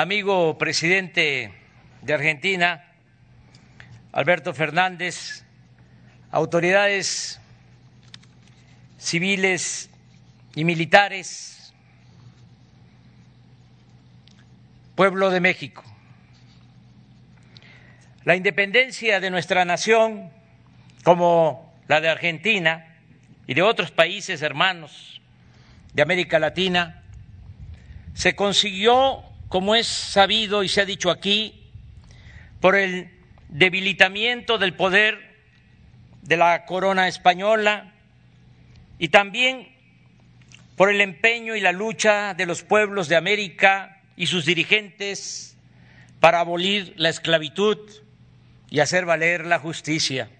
amigo presidente de Argentina, Alberto Fernández, autoridades civiles y militares, pueblo de México. La independencia de nuestra nación, como la de Argentina y de otros países hermanos de América Latina, se consiguió, como es sabido y se ha dicho aquí, por el debilitamiento del poder de la corona española y también por el empeño y la lucha de los pueblos de América y sus dirigentes para abolir la esclavitud y hacer valer la justicia.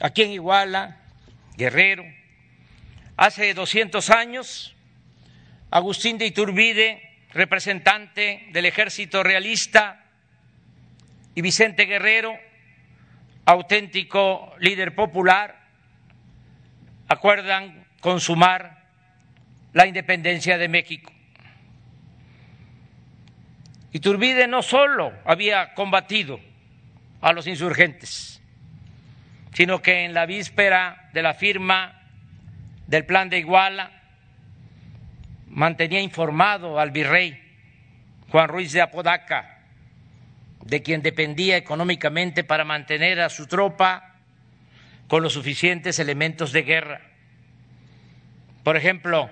Aquí en Iguala, Guerrero, hace 200 años, Agustín de Iturbide, representante del ejército realista, y Vicente Guerrero, auténtico líder popular, acuerdan consumar la independencia de México. Iturbide no solo había combatido a los insurgentes, sino que en la víspera de la firma del plan de Iguala mantenía informado al virrey Juan Ruiz de Apodaca de quien dependía económicamente para mantener a su tropa con los suficientes elementos de guerra. Por ejemplo,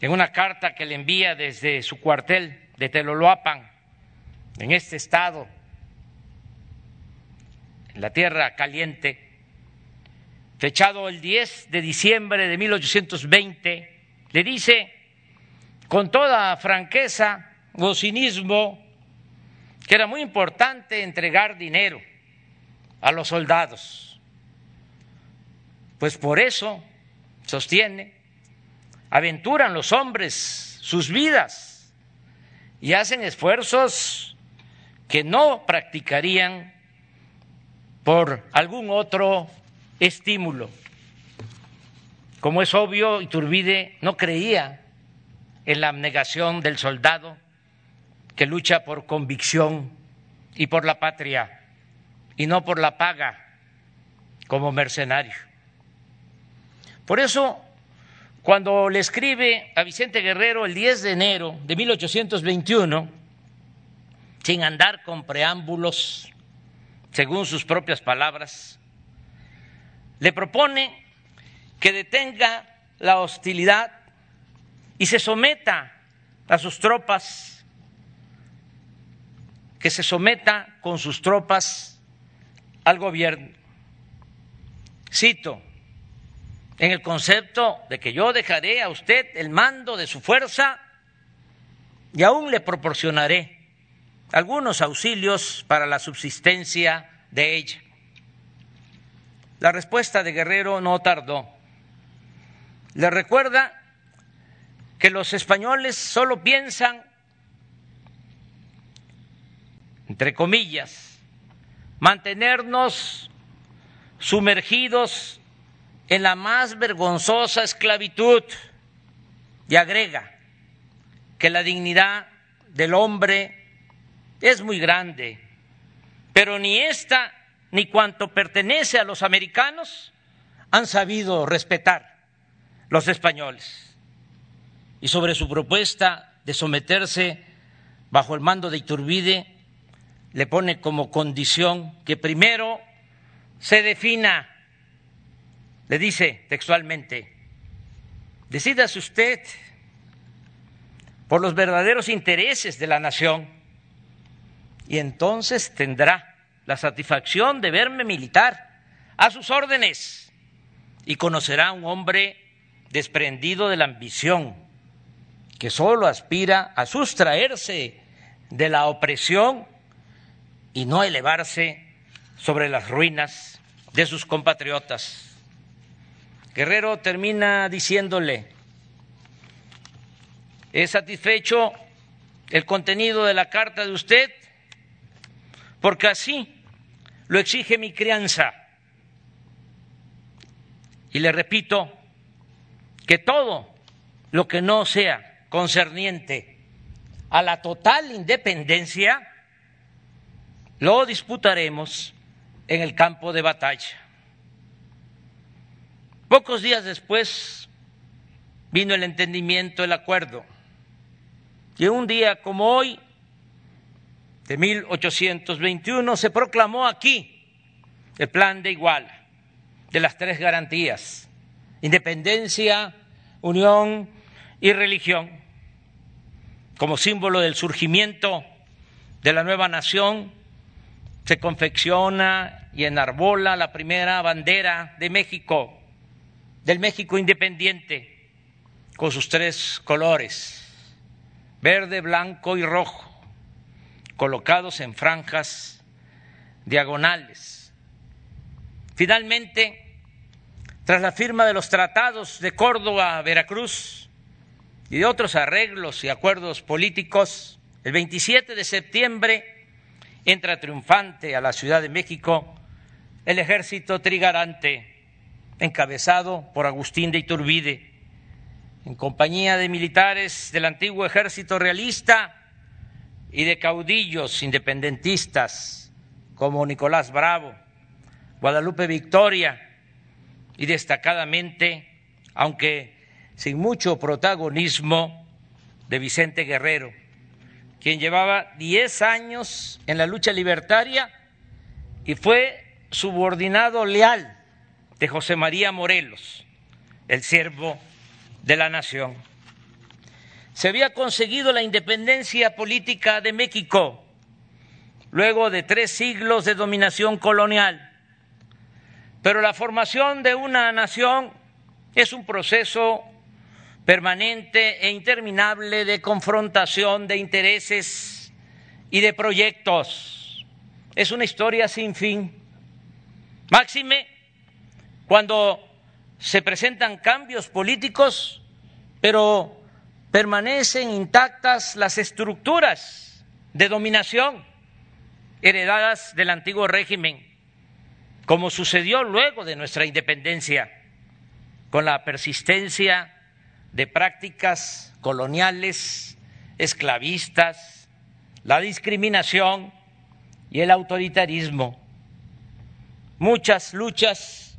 en una carta que le envía desde su cuartel de Teloloapan, en este estado, en la tierra caliente, fechado el 10 de diciembre de 1820, le dice con toda franqueza o cinismo que era muy importante entregar dinero a los soldados. Pues por eso, sostiene, aventuran los hombres sus vidas y hacen esfuerzos que no practicarían por algún otro estímulo. Como es obvio, Iturbide no creía en la abnegación del soldado que lucha por convicción y por la patria y no por la paga como mercenario. Por eso, cuando le escribe a Vicente Guerrero el 10 de enero de 1821, sin andar con preámbulos, según sus propias palabras, le propone que detenga la hostilidad y se someta a sus tropas que se someta con sus tropas al gobierno. Cito, en el concepto de que yo dejaré a usted el mando de su fuerza y aún le proporcionaré algunos auxilios para la subsistencia de ella. La respuesta de Guerrero no tardó. Le recuerda que los españoles solo piensan entre comillas, mantenernos sumergidos en la más vergonzosa esclavitud. Y agrega que la dignidad del hombre es muy grande, pero ni esta ni cuanto pertenece a los americanos han sabido respetar los españoles. Y sobre su propuesta de someterse bajo el mando de Iturbide, le pone como condición que primero se defina, le dice textualmente, decídase usted por los verdaderos intereses de la nación y entonces tendrá la satisfacción de verme militar a sus órdenes y conocerá a un hombre desprendido de la ambición que solo aspira a sustraerse de la opresión y no elevarse sobre las ruinas de sus compatriotas. Guerrero termina diciéndole, ¿es satisfecho el contenido de la carta de usted? Porque así lo exige mi crianza. Y le repito que todo lo que no sea concerniente a la total independencia, lo disputaremos en el campo de batalla. Pocos días después vino el entendimiento, el acuerdo, y un día como hoy, de 1821, se proclamó aquí el plan de Iguala, de las tres garantías, independencia, unión y religión, como símbolo del surgimiento de la nueva nación, se confecciona y enarbola la primera bandera de México, del México independiente, con sus tres colores, verde, blanco y rojo, colocados en franjas diagonales. Finalmente, tras la firma de los tratados de Córdoba, Veracruz y de otros arreglos y acuerdos políticos, el 27 de septiembre entra triunfante a la Ciudad de México el ejército trigarante, encabezado por Agustín de Iturbide, en compañía de militares del antiguo ejército realista y de caudillos independentistas como Nicolás Bravo, Guadalupe Victoria y destacadamente, aunque sin mucho protagonismo, de Vicente Guerrero, quien llevaba diez años en la lucha libertaria y fue subordinado leal de José María Morelos, el siervo de la nación. Se había conseguido la independencia política de México luego de tres siglos de dominación colonial. Pero la formación de una nación es un proceso permanente e interminable de confrontación de intereses y de proyectos. Es una historia sin fin. Máxime cuando se presentan cambios políticos, pero permanecen intactas las estructuras de dominación heredadas del antiguo régimen, como sucedió luego de nuestra independencia, con la persistencia de prácticas coloniales, esclavistas, la discriminación y el autoritarismo. Muchas luchas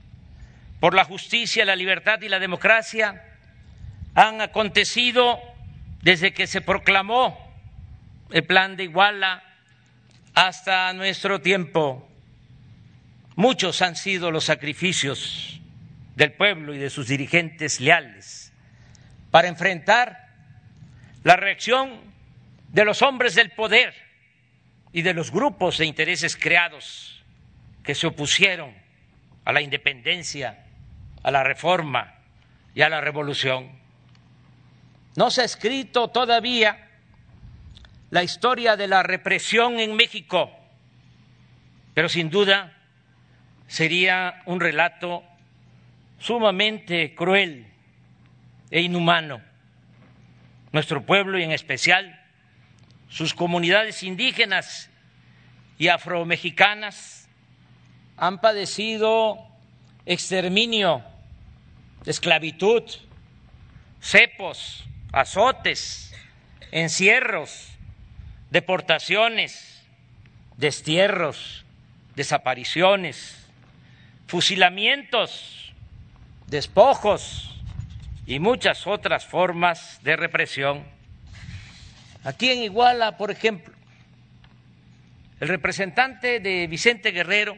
por la justicia, la libertad y la democracia han acontecido desde que se proclamó el plan de Iguala hasta nuestro tiempo. Muchos han sido los sacrificios del pueblo y de sus dirigentes leales para enfrentar la reacción de los hombres del poder y de los grupos de intereses creados que se opusieron a la independencia a la reforma y a la revolución. No se ha escrito todavía la historia de la represión en México, pero sin duda sería un relato sumamente cruel e inhumano. Nuestro pueblo y en especial sus comunidades indígenas y afromexicanas han padecido exterminio esclavitud, cepos, azotes, encierros, deportaciones, destierros, desapariciones, fusilamientos, despojos y muchas otras formas de represión. Aquí en Iguala, por ejemplo, el representante de Vicente Guerrero,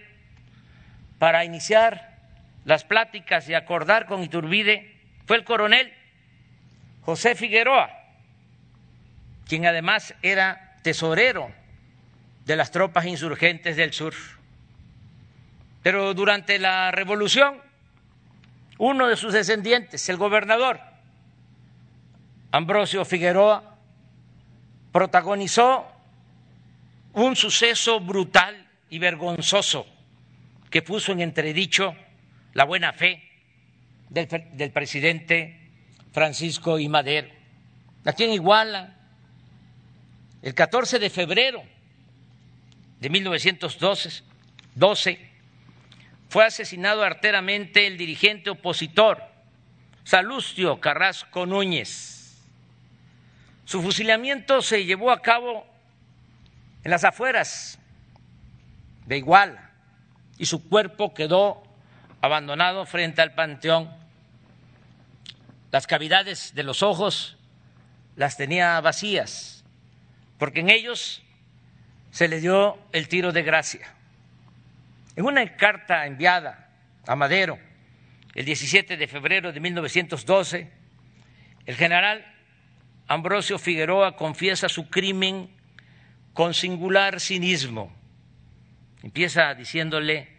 para iniciar las pláticas y acordar con Iturbide fue el coronel José Figueroa, quien además era tesorero de las tropas insurgentes del sur. Pero durante la revolución, uno de sus descendientes, el gobernador Ambrosio Figueroa, protagonizó un suceso brutal y vergonzoso que puso en entredicho la buena fe del, presidente Francisco I. Madero. Aquí en Iguala, el 14 de febrero de 1912, 12, fue asesinado arteramente el dirigente opositor Salustio Carrasco Núñez. Su fusilamiento se llevó a cabo en las afueras de Iguala y su cuerpo quedó abandonado frente al panteón. Las cavidades de los ojos las tenía vacías, porque en ellos se le dio el tiro de gracia. En una carta enviada a Madero el 17 de febrero de 1912, el general Ambrosio Figueroa confiesa su crimen con singular cinismo. Empieza diciéndole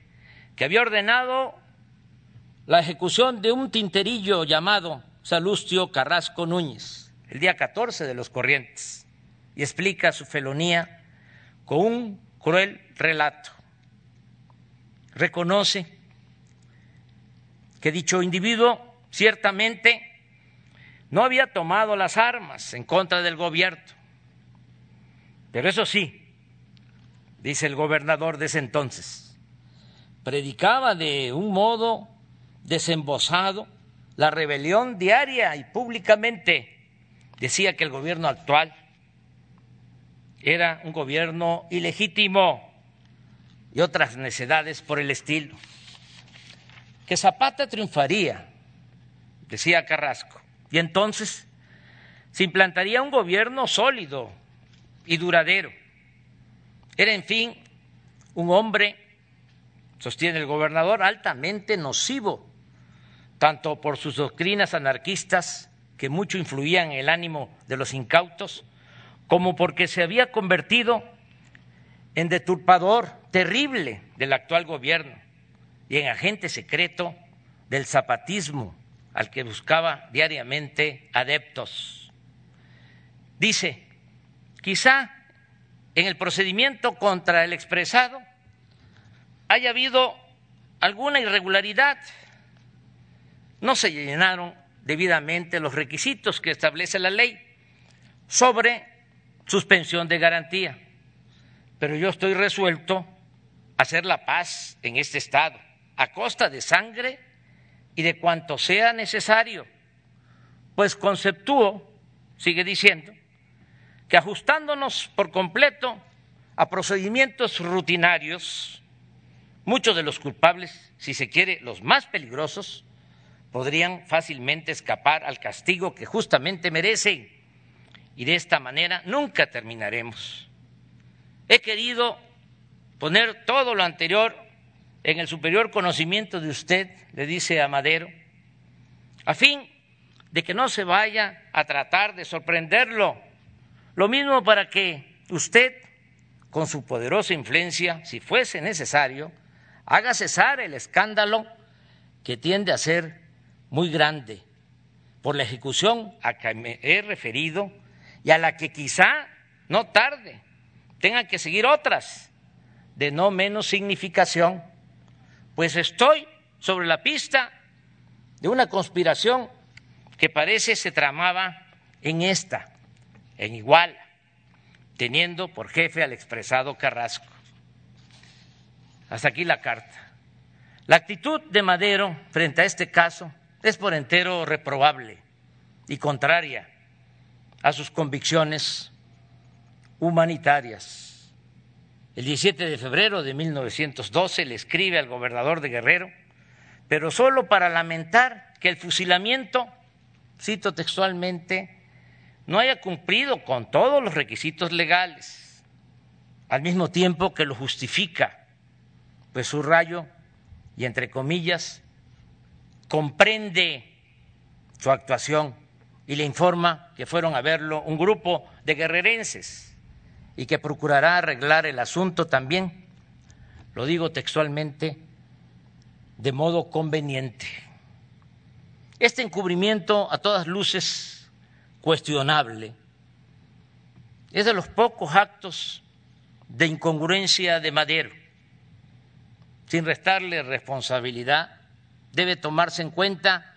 que había ordenado la ejecución de un tinterillo llamado Salustio Carrasco Núñez el día 14 de los Corrientes y explica su felonía con un cruel relato. Reconoce que dicho individuo ciertamente no había tomado las armas en contra del gobierno. Pero eso sí, dice el gobernador de ese entonces, predicaba de un modo desembosado la rebelión diaria y públicamente decía que el gobierno actual era un gobierno ilegítimo y otras necedades por el estilo. Que Zapata triunfaría, decía Carrasco, y entonces se implantaría un gobierno sólido y duradero. Era, en fin, un hombre, sostiene el gobernador, altamente nocivo, tanto por sus doctrinas anarquistas, que mucho influían en el ánimo de los incautos, como porque se había convertido en deturpador terrible del actual gobierno y en agente secreto del zapatismo al que buscaba diariamente adeptos. Dice, quizá en el procedimiento contra el expresado haya habido alguna irregularidad. No se llenaron debidamente los requisitos que establece la ley sobre suspensión de garantía. Pero yo estoy resuelto a hacer la paz en este Estado, a costa de sangre y de cuanto sea necesario, pues conceptúo, sigue diciendo, que ajustándonos por completo a procedimientos rutinarios, muchos de los culpables, si se quiere, los más peligrosos, podrían fácilmente escapar al castigo que justamente merecen. Y de esta manera nunca terminaremos. He querido poner todo lo anterior en el superior conocimiento de usted, le dice a Madero, a fin de que no se vaya a tratar de sorprenderlo. Lo mismo para que usted, con su poderosa influencia, si fuese necesario, haga cesar el escándalo que tiende a ser muy grande por la ejecución a que me he referido y a la que quizá no tarde tengan que seguir otras de no menos significación pues estoy sobre la pista de una conspiración que parece se tramaba en esta, en igual, teniendo por jefe al expresado Carrasco. Hasta aquí la carta. La actitud de Madero frente a este caso es por entero reprobable y contraria a sus convicciones humanitarias. El 17 de febrero de 1912 le escribe al gobernador de Guerrero, pero solo para lamentar que el fusilamiento, cito textualmente, no haya cumplido con todos los requisitos legales, al mismo tiempo que lo justifica, pues su rayo, y entre comillas, comprende su actuación y le informa que fueron a verlo un grupo de guerrerenses y que procurará arreglar el asunto también, lo digo textualmente, de modo conveniente. Este encubrimiento a todas luces cuestionable es de los pocos actos de incongruencia de Madero. Sin restarle responsabilidad, debe tomarse en cuenta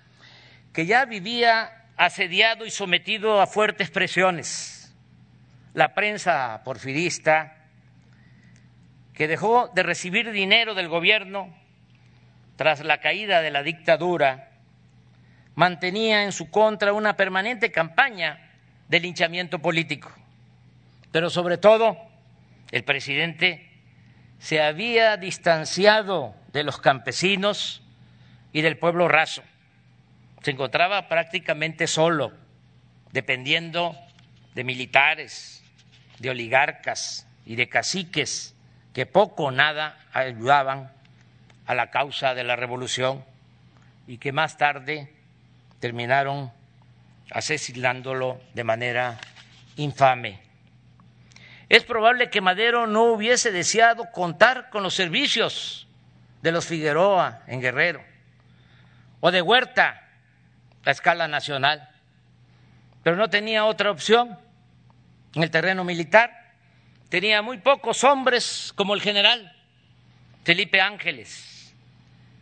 que ya vivía asediado y sometido a fuertes presiones la prensa porfirista, que dejó de recibir dinero del gobierno tras la caída de la dictadura, mantenía en su contra una permanente campaña de linchamiento político. Pero sobre todo, el presidente se había distanciado de los campesinos y del pueblo raso. Se encontraba prácticamente solo, dependiendo de militares, de oligarcas y de caciques que poco o nada ayudaban a la causa de la revolución y que más tarde terminaron asesinándolo de manera infame. Es probable que Madero no hubiese deseado contar con los servicios de los Figueroa en Guerrero o de Huerta a escala nacional, pero no tenía otra opción en el terreno militar. Tenía muy pocos hombres como el general Felipe Ángeles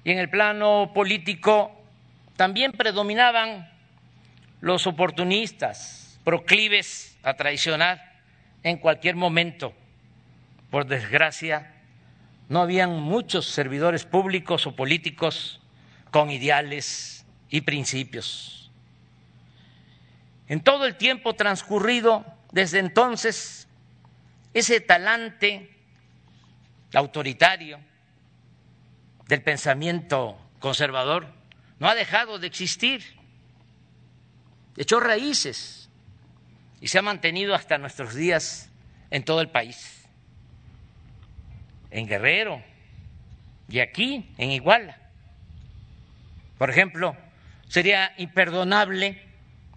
y en el plano político también predominaban los oportunistas, proclives a traicionar en cualquier momento. Por desgracia, no habían muchos servidores públicos o políticos con ideales y principios. En todo el tiempo transcurrido desde entonces, ese talante autoritario del pensamiento conservador no ha dejado de existir echó raíces y se ha mantenido hasta nuestros días en todo el país, en Guerrero y aquí, en Iguala. Por ejemplo, sería imperdonable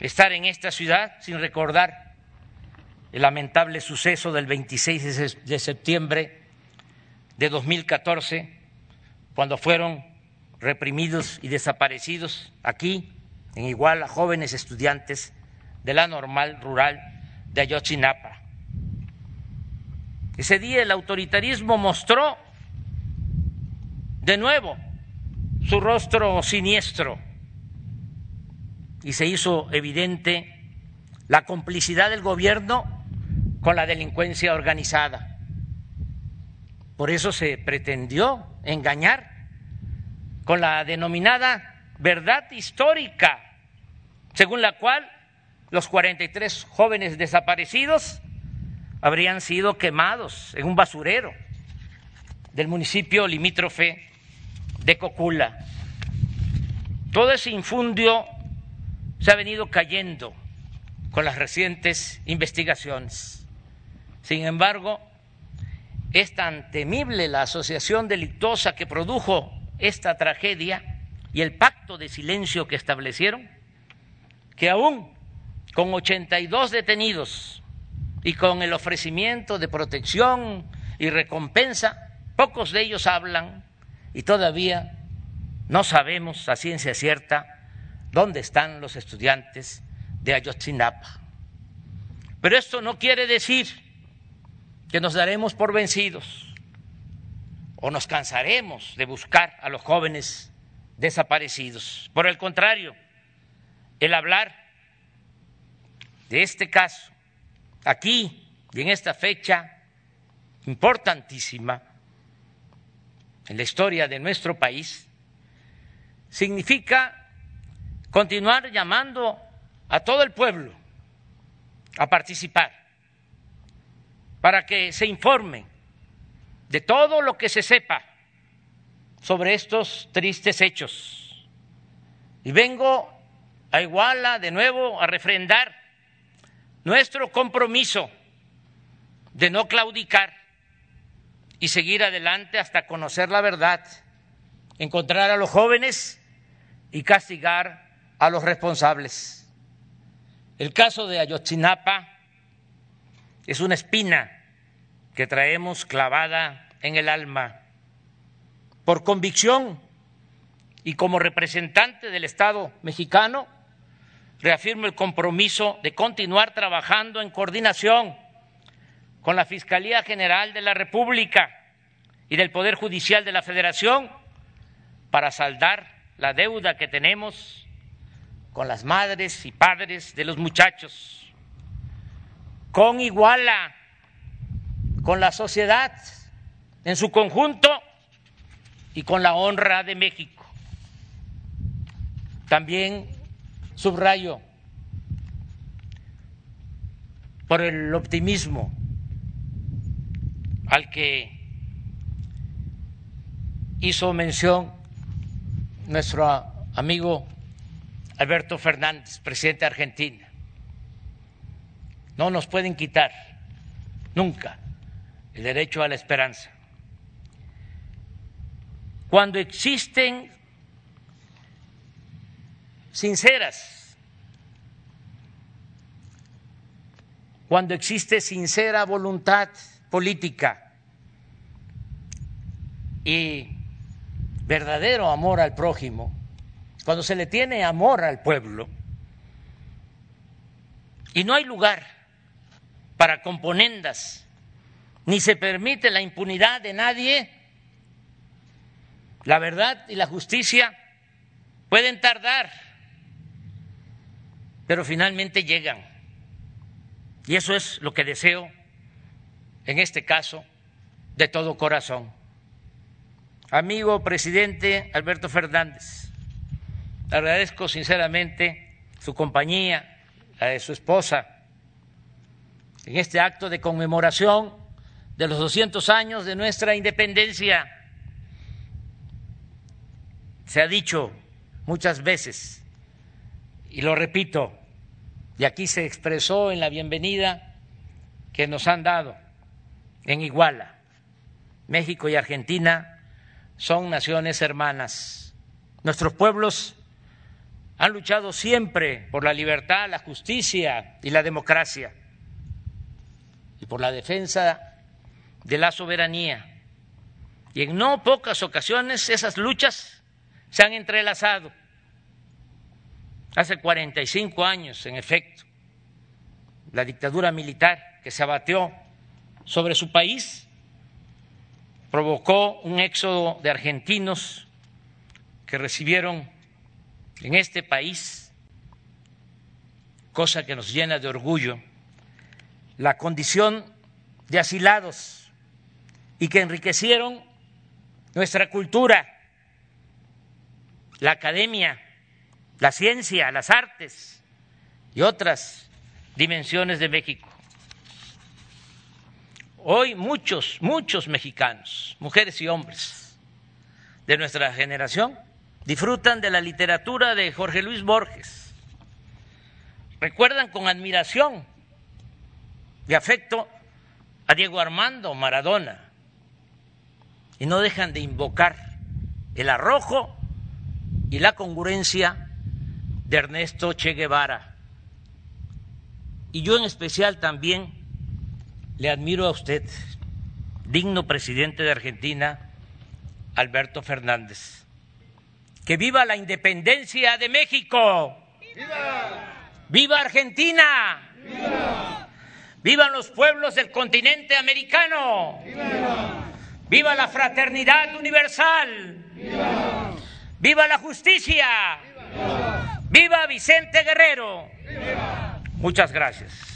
estar en esta ciudad sin recordar el lamentable suceso del 26 de septiembre de 2014, cuando fueron reprimidos y desaparecidos aquí en Iguala jóvenes estudiantes de la normal rural de Ayotzinapa. Ese día el autoritarismo mostró de nuevo su rostro siniestro y se hizo evidente la complicidad del gobierno con la delincuencia organizada. Por eso se pretendió engañar con la denominada verdad histórica, según la cual los 43 jóvenes desaparecidos habrían sido quemados en un basurero del municipio limítrofe de Cocula. Todo ese infundio se ha venido cayendo con las recientes investigaciones. Sin embargo, es tan temible la asociación delictuosa que produjo esta tragedia y el pacto de silencio que establecieron, que aún con 82 detenidos y con el ofrecimiento de protección y recompensa, pocos de ellos hablan y todavía no sabemos a ciencia cierta dónde están los estudiantes de Ayotzinapa. Pero esto no quiere decir que nos daremos por vencidos o nos cansaremos de buscar a los jóvenes desaparecidos. Por el contrario, el hablar de este caso aquí y en esta fecha importantísima en la historia de nuestro país significa continuar llamando a todo el pueblo a participar para que se informe de todo lo que se sepa sobre estos tristes hechos. Y vengo a Iguala de nuevo a refrendar nuestro compromiso de no claudicar y seguir adelante hasta conocer la verdad, encontrar a los jóvenes y castigar a los responsables. El caso de Ayotzinapa es una espina que traemos clavada en el alma por convicción y como representante del Estado mexicano, reafirmo el compromiso de continuar trabajando en coordinación con la Fiscalía General de la República y del Poder Judicial de la Federación para saldar la deuda que tenemos con las madres y padres de los muchachos, con Iguala, con la sociedad en su conjunto y con la honra de México. También subrayo por el optimismo al que hizo mención nuestro amigo Alberto Fernández, presidente de Argentina. No nos pueden quitar nunca el derecho a la esperanza. Cuando existen sinceras, cuando existe sincera voluntad política y verdadero amor al prójimo, cuando se le tiene amor al pueblo, y no hay lugar para componendas, ni se permite la impunidad de nadie, la verdad y la justicia pueden tardar, pero finalmente llegan. Y eso es lo que deseo, en este caso, de todo corazón. Amigo presidente Alberto Fernández, agradezco sinceramente su compañía, la de su esposa, en este acto de conmemoración de los 200 años de nuestra independencia. Se ha dicho muchas veces, y lo repito, y aquí se expresó en la bienvenida que nos han dado en Iguala, México y Argentina son naciones hermanas. Nuestros pueblos han luchado siempre por la libertad, la justicia y la democracia y por la defensa de la soberanía. Y en no pocas ocasiones esas luchas se han entrelazado. Hace 45 años, en efecto, la dictadura militar que se abatió sobre su país provocó un éxodo de argentinos que recibieron en este país, cosa que nos llena de orgullo, la condición de asilados y que enriquecieron nuestra cultura, la academia, la ciencia, las artes y otras dimensiones de México. Hoy muchos, muchos mexicanos, mujeres y hombres de nuestra generación, disfrutan de la literatura de Jorge Luis Borges, recuerdan con admiración y afecto a Diego Armando Maradona y no dejan de invocar el arrojo y la congruencia de Ernesto Che Guevara. Y yo en especial también le admiro a usted, digno presidente de Argentina, Alberto Fernández. Que viva la independencia de México. ¡Viva! ¡Viva Argentina! ¡Viva! ¡Vivan los pueblos del continente americano! ¡Viva! ¡Viva la fraternidad universal! ¡Viva! ¡Viva la justicia! ¡Viva, ¡Viva Vicente Guerrero! Muchas gracias.